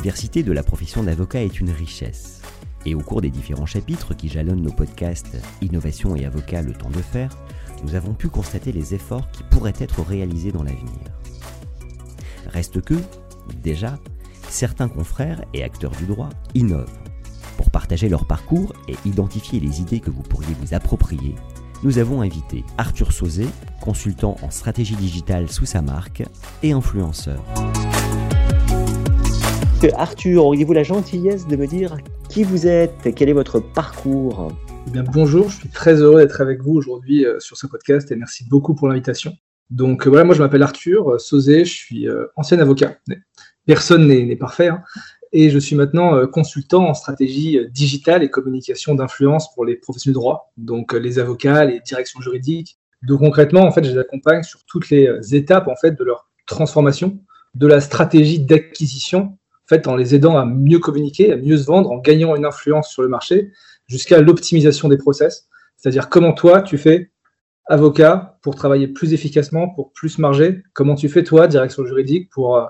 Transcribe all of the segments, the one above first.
Diversité de la profession d'avocat est une richesse. Et au cours des différents chapitres qui jalonnent nos podcasts Innovation et Avocat, le temps de faire, nous avons pu constater les efforts qui pourraient être réalisés dans l'avenir. Reste que, déjà, certains confrères et acteurs du droit innovent. Pour partager leur parcours et identifier les idées que vous pourriez vous approprier, nous avons invité Arthur Sauzé, consultant en stratégie digitale sous sa marque et influenceur. Arthur, auriez-vous la gentillesse de me dire qui vous êtes? Quel est votre parcours? Eh bien, bonjour, je suis très heureux d'être avec vous aujourd'hui euh, sur ce podcast et merci beaucoup pour l'invitation. Donc euh, voilà, moi je m'appelle Arthur euh, Sauzé, je suis ancien avocat. Personne n'est parfait. Hein. et je suis maintenant consultant en stratégie digitale et communication d'influence pour les professionnels de droit, donc les avocats, les directions juridiques. Donc concrètement, en fait, je les accompagne sur toutes les étapes en fait de leur transformation, de la stratégie d'acquisition en les aidant à mieux communiquer, à mieux se vendre, en gagnant une influence sur le marché, jusqu'à l'optimisation des process. C'est-à-dire comment toi, tu fais avocat pour travailler plus efficacement, pour plus marger, comment tu fais toi, direction juridique, pour euh,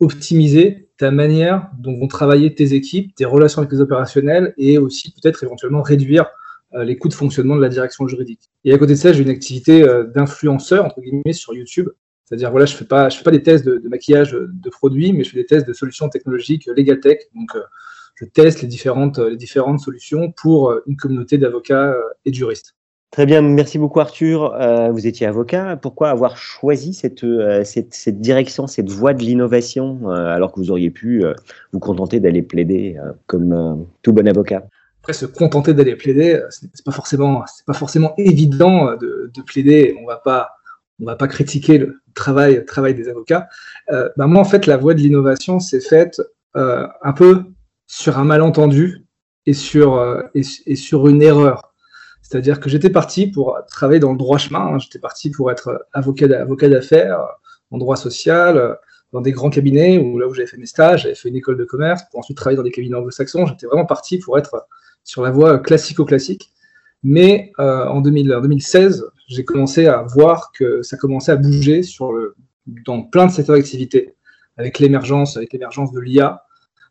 optimiser ta manière dont vont travailler tes équipes, tes relations avec les opérationnels et aussi peut-être éventuellement réduire euh, les coûts de fonctionnement de la direction juridique? Et à côté de ça, j'ai une activité euh, d'influenceur, entre guillemets, sur YouTube, c'est-à-dire, voilà, je ne fais, pas, je fais pas des tests de, maquillage de produits, mais je fais des tests de solutions technologiques Legal Tech. Donc, euh, je teste les différentes, les différentes solutions pour euh, une communauté d'avocats euh, et de juristes. Très bien, merci beaucoup Arthur. vous étiez avocat. Pourquoi avoir choisi cette, cette, cette direction, cette voie de l'innovation, alors que vous auriez pu vous contenter d'aller plaider comme tout bon avocat? Après, se contenter d'aller plaider, ce n'est pas, forcément, pas forcément évident de, de plaider. On ne va pas on va pas critiquer le travail, travail des avocats. Bah, moi, en fait, la voie de l'innovation s'est faite euh, un peu sur un malentendu et sur, euh, et, sur une erreur. C'est-à-dire que j'étais parti pour travailler dans le droit chemin. Hein. J'étais parti pour être avocat, avocat d'affaires en droit social, dans des grands cabinets, où là où j'avais fait mes stages, j'avais fait une école de commerce, pour ensuite travailler dans des cabinets anglo-saxons. J'étais vraiment parti pour être sur la voie classico-classique. Mais en, 2000, en 2016, j'ai commencé à voir que ça commençait à bouger dans plein de secteurs d'activité, avec l'émergence, avec l'émergence de l'IA,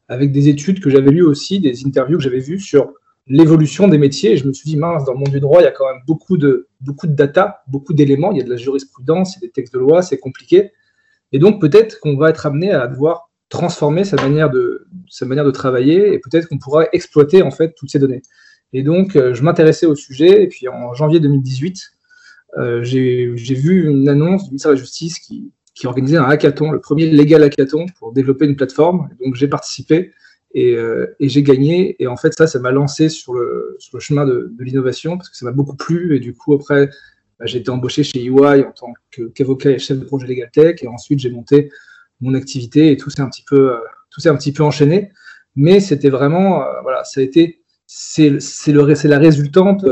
avec des études que j'avais lues aussi, des interviews que j'avais vues sur l'évolution des métiers. Et je me suis dit, mince, dans le monde du droit, il y a quand même beaucoup de, beaucoup de data, beaucoup d'éléments. Il y a de la jurisprudence, il y a des textes de loi, c'est compliqué. Et donc, peut-être qu'on va être amené à devoir transformer sa manière de, sa manière de travailler et peut-être qu'on pourra exploiter en fait toutes ces données. Et donc, euh, je m'intéressais au sujet. Et puis, en janvier 2018, euh, j'ai vu une annonce du ministère de la Justice qui, organisait un hackathon, le premier légal hackathon pour développer une plateforme. Donc j'ai participé euh, et, j'ai gagné. Et en fait, ça, ça m'a lancé sur le, chemin de, l'innovation parce que ça m'a beaucoup plu. Et du coup, après, bah, j'ai été embauché chez EY en tant qu'avocat et chef de projet Legal Tech. Et ensuite, j'ai monté mon activité et tout s'est un petit peu, euh, tout s'est un petit peu enchaîné. Mais c'était vraiment, voilà, ça a été, c'est la résultante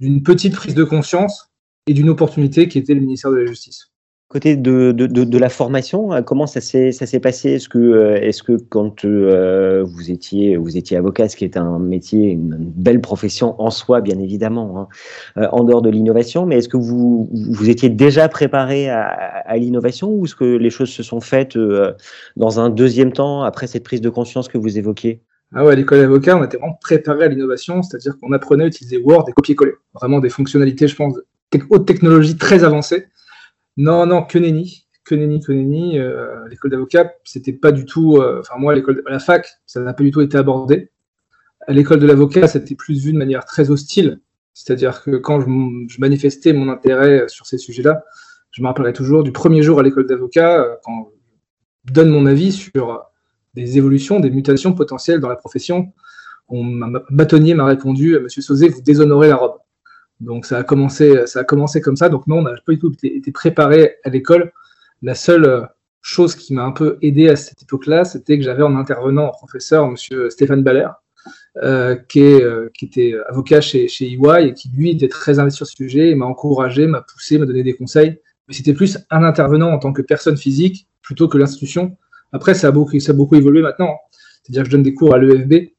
d'une petite prise de conscience et d'une opportunité qui était le ministère de la Justice. Côté de, la formation, hein, comment ça s'est passé? Est-ce que, euh, est -ce que quand euh, vous, étiez, avocat, ce qui est un métier, une belle profession en soi, bien évidemment, hein, euh, en dehors de l'innovation, mais est-ce que vous, étiez déjà préparé à l'innovation ou est-ce que les choses se sont faites dans un deuxième temps, après cette prise de conscience que vous évoquiez? Ah ouais, à l'école d'avocat, on était vraiment préparé à l'innovation, c'est-à-dire qu'on apprenait à utiliser Word et copier-coller. Vraiment des fonctionnalités, je pense, haute technologie très avancée. Non, non, que nenni, que nenni, que nenni. Euh, l'école d'avocat, c'était pas du tout. Euh, enfin, moi, l'école, la fac, ça n'a pas du tout été abordé. À l'école de l'avocat, c'était plus vu de manière très hostile. C'est-à-dire que quand je, manifestais mon intérêt sur ces sujets-là, je me rappellerai toujours du premier jour à l'école d'avocat, euh, quand je donne mon avis sur des évolutions, des mutations potentielles dans la profession. On, bâtonnier m'a répondu, Monsieur Sauzé, vous déshonorez la robe. Donc ça a commencé, ça a commencé comme ça. Donc non, on n'a pas du tout été, préparé à l'école. La seule euh, chose qui m'a un peu aidé à cette époque-là, c'était que j'avais en intervenant en professeur Monsieur Stéphane Baller, qui, était avocat chez, chez EY et qui, lui, était très investi sur ce sujet et m'a encouragé, m'a poussé, m'a donné des conseils. Mais c'était plus un intervenant en tant que personne physique plutôt que l'institution. Après, ça a beaucoup, ça a beaucoup évolué maintenant. Hein. C'est-à-dire que je donne des cours à l'EFB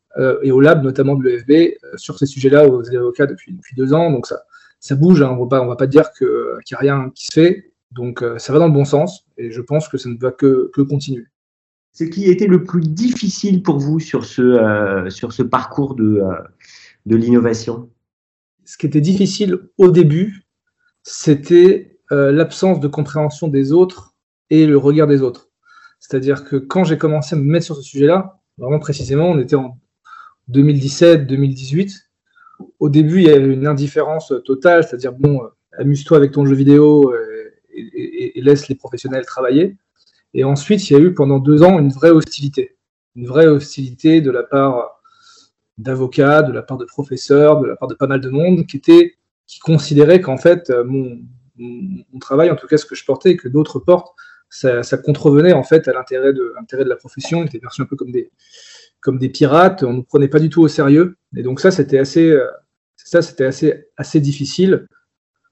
et au lab, notamment de l'EFB, sur ces sujets-là aux avocats depuis, depuis deux ans. Donc ça, ça bouge. Hein. On ne va pas dire qu'il n'y a rien qui se fait. Donc euh, ça va dans le bon sens et je pense que ça ne va que, continuer. Ce qui a été le plus difficile pour vous sur ce, euh, sur ce parcours de, euh, de l'innovation? Ce qui était difficile au début, c'était l'absence de compréhension des autres et le regard des autres. C'est-à-dire que quand j'ai commencé à me mettre sur ce sujet-là, vraiment précisément, on était en 2017-2018, au début, il y avait une indifférence totale, c'est-à-dire, bon, euh, amuse-toi avec ton jeu vidéo euh, et, laisse les professionnels travailler. Et ensuite, il y a eu pendant deux ans une vraie hostilité. Une vraie hostilité de la part d'avocats, de la part de professeurs, de la part de pas mal de monde qui, était, qui considérait qu'en fait, euh, mon, travail, en tout cas ce que je portais que d'autres portent, ça, contrevenait en fait à l'intérêt de, de la profession, il était perçu un peu comme des, comme des pirates, on ne nous prenait pas du tout au sérieux. Et donc ça, c'était assez, euh, ça, c'était assez, assez difficile.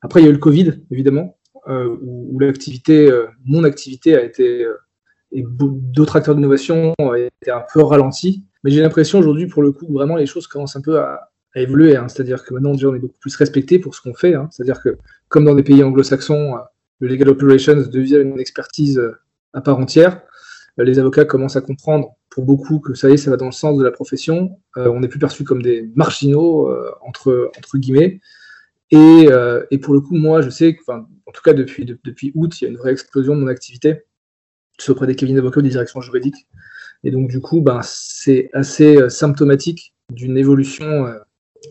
Après, il y a eu le Covid, évidemment, euh, où, l'activité, euh, mon activité a été, et d'autres acteurs d'innovation été un peu ralentis. Mais j'ai l'impression aujourd'hui, pour le coup, vraiment les choses commencent un peu à, évoluer. Hein. C'est-à-dire que maintenant, on est beaucoup plus respecté pour ce qu'on fait. Hein. C'est-à-dire que, comme dans des pays anglo-saxons, le legal operations devient une expertise à part entière. Les avocats commencent à comprendre pour beaucoup que ça y est, ça va dans le sens de la profession. Euh, on n'est plus perçu comme des marginaux, euh, entre, entre guillemets. Et, euh, et, pour le coup, moi, je sais que, en tout cas depuis, depuis août, il y a une vraie explosion de mon activité, auprès des cabinets d'avocats des directions juridiques. Et donc, du coup, ben, c'est assez symptomatique d'une évolution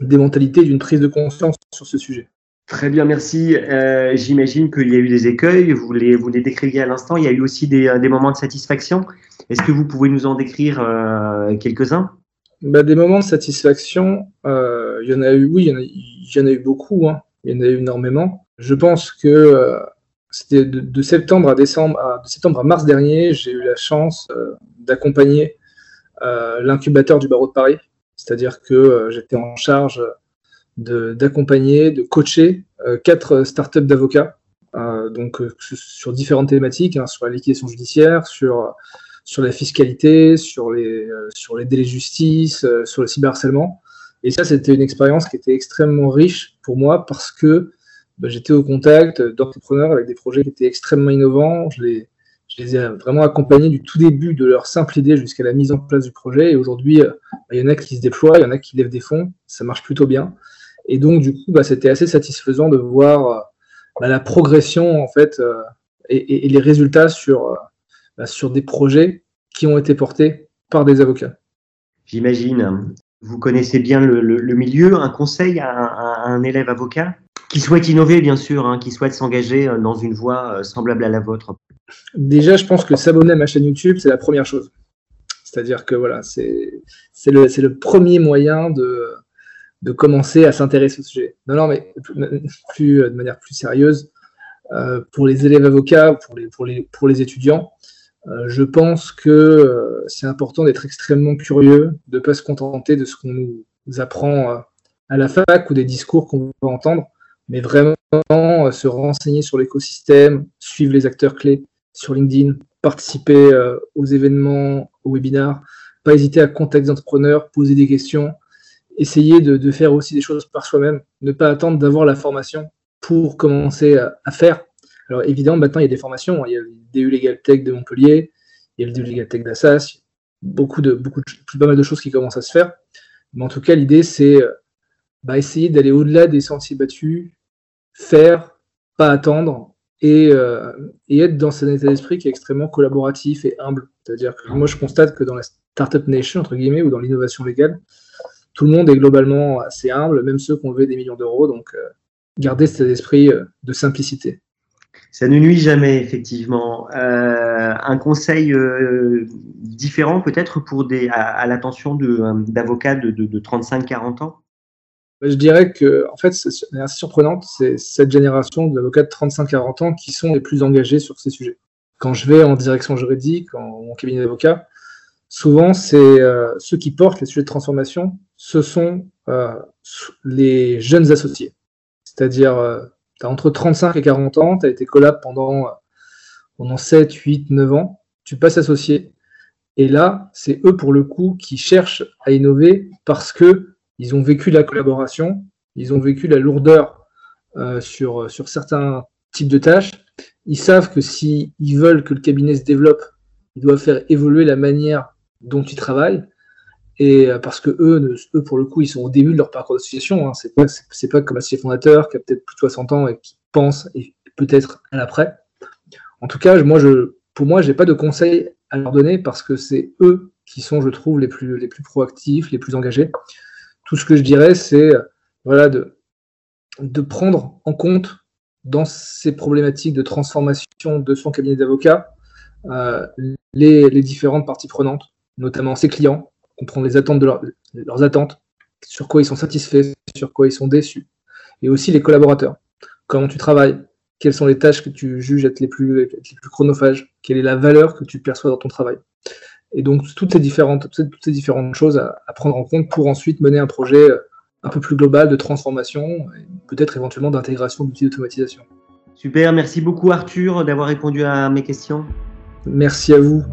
des mentalités, d'une prise de conscience sur ce sujet. Très bien, merci. J'imagine qu'il y a eu des écueils, vous les, vous décriviez à l'instant. Il y a eu aussi des, des moments de satisfaction. Est-ce que vous pouvez nous en décrire euh, quelques-uns? Bah, Des moments de satisfaction, euh, il y en a eu, oui, il y en a, eu beaucoup, hein. il y en a eu énormément. Je pense que euh, c'était de, septembre à décembre, de septembre à mars dernier, j'ai eu la chance d'accompagner l'incubateur du barreau de Paris. C'est-à-dire que j'étais en charge d'accompagner, de, coacher quatre startups d'avocats, donc sur différentes thématiques, hein, sur la liquidation judiciaire, sur sur la fiscalité, sur les, euh, sur les délais de justice, euh, sur le cyberharcèlement. Et ça, c'était une expérience qui était extrêmement riche pour moi parce que bah, j'étais au contact d'entrepreneurs avec des projets qui étaient extrêmement innovants. Je les, je les ai vraiment accompagnés du tout début de leur simple idée jusqu'à la mise en place du projet. Et aujourd'hui, euh, bah, il y en a qui se déploient, il y en a qui lèvent des fonds. Ça marche plutôt bien. Et donc, du coup, bah, c'était assez satisfaisant de voir la progression en fait et, et, les résultats sur bah, sur des projets qui ont été portés par des avocats. J'imagine. Vous connaissez bien le, milieu. Un conseil à, un élève avocat? Qui souhaite innover, bien sûr, hein, qui souhaite s'engager euh, dans une voie euh, semblable à la vôtre Déjà, je pense que s'abonner à ma chaîne YouTube, c'est la première chose. C'est-à-dire que voilà, c'est le, premier moyen de, commencer à s'intéresser au sujet. Non, non, mais plus, de manière plus sérieuse, euh, pour les élèves avocats, pour les, étudiants, euh, je pense que euh, c'est important d'être extrêmement curieux, de ne pas se contenter de ce qu'on nous apprend euh, à la fac ou des discours qu'on va entendre, mais vraiment se renseigner sur l'écosystème, suivre les acteurs clés sur LinkedIn, participer aux événements, aux webinars, pas hésiter à contacter des entrepreneurs, poser des questions, essayer de, faire aussi des choses par soi-même, ne pas attendre d'avoir la formation pour commencer à faire, alors évidemment, maintenant, il y a des formations. Hein. Il y a le DU Legal Tech de Montpellier, il y a le DU Legal Tech d'Assas, beaucoup de, beaucoup de, pas mal de choses qui commencent à se faire. Mais en tout cas, l'idée, c'est euh, bah, essayer d'aller au-delà des sentiers battus, faire, pas attendre, euh, et, être dans cet état d'esprit qui est extrêmement collaboratif et humble. C'est-à-dire que moi, je constate que dans la Startup Nation, entre guillemets, ou dans l'innovation légale, tout le monde est globalement assez humble, même ceux qui ont levé des millions d'euros. Donc, euh, garder cet esprit de simplicité. Ça ne nuit jamais, effectivement. Euh, un conseil euh, différent peut-être à, l'attention euh, d'avocats de, de, de 35-40 ans? Je dirais que, en fait, c'est assez surprenante, c'est cette génération d'avocats de 35-40 ans qui sont les plus engagés sur ces sujets. Quand je vais en direction juridique, en, cabinet d'avocat, souvent, c'est ceux qui portent les sujets de transformation ce sont les jeunes associés. C'est-à-dire, as entre 35 et 40 ans, tu as été collab pendant, pendant 7, 8, 9 ans, tu passes associé. Et là, c'est eux pour le coup qui cherchent à innover parce que ils ont vécu la collaboration, ils ont vécu la lourdeur euh, sur, sur certains types de tâches. Ils savent que s'ils veulent que le cabinet se développe, ils doivent faire évoluer la manière dont ils travaillent. Et euh, parce que eux, eux, pour le coup, ils sont au début de leur parcours d'association. Hein. C'est pas, c'est pas comme associé fondateur qui a peut-être plus de 60 ans et qui pense et peut-être à l'après. En tout cas, moi, je, pour moi, pas de conseils à leur donner parce que c'est eux qui sont, je trouve, les plus, les plus proactifs, les plus engagés. Tout ce que je dirais, c'est voilà, de, de prendre en compte dans ces problématiques de transformation de son cabinet d'avocat euh, les, les, différentes parties prenantes, notamment ses clients, comprendre les attentes de leurs attentes, sur quoi ils sont satisfaits, sur quoi ils sont déçus, et aussi les collaborateurs, comment tu travailles, quelles sont les tâches que tu juges être les plus, les plus chronophages, quelle est la valeur que tu perçois dans ton travail. Et donc, toutes ces différentes, toutes ces différentes choses à, à, prendre en compte pour ensuite mener un projet un peu plus global de transformation et peut-être éventuellement d'intégration d'outils d'automatisation. Super, merci beaucoup Arthur d'avoir répondu à mes questions. Merci à vous.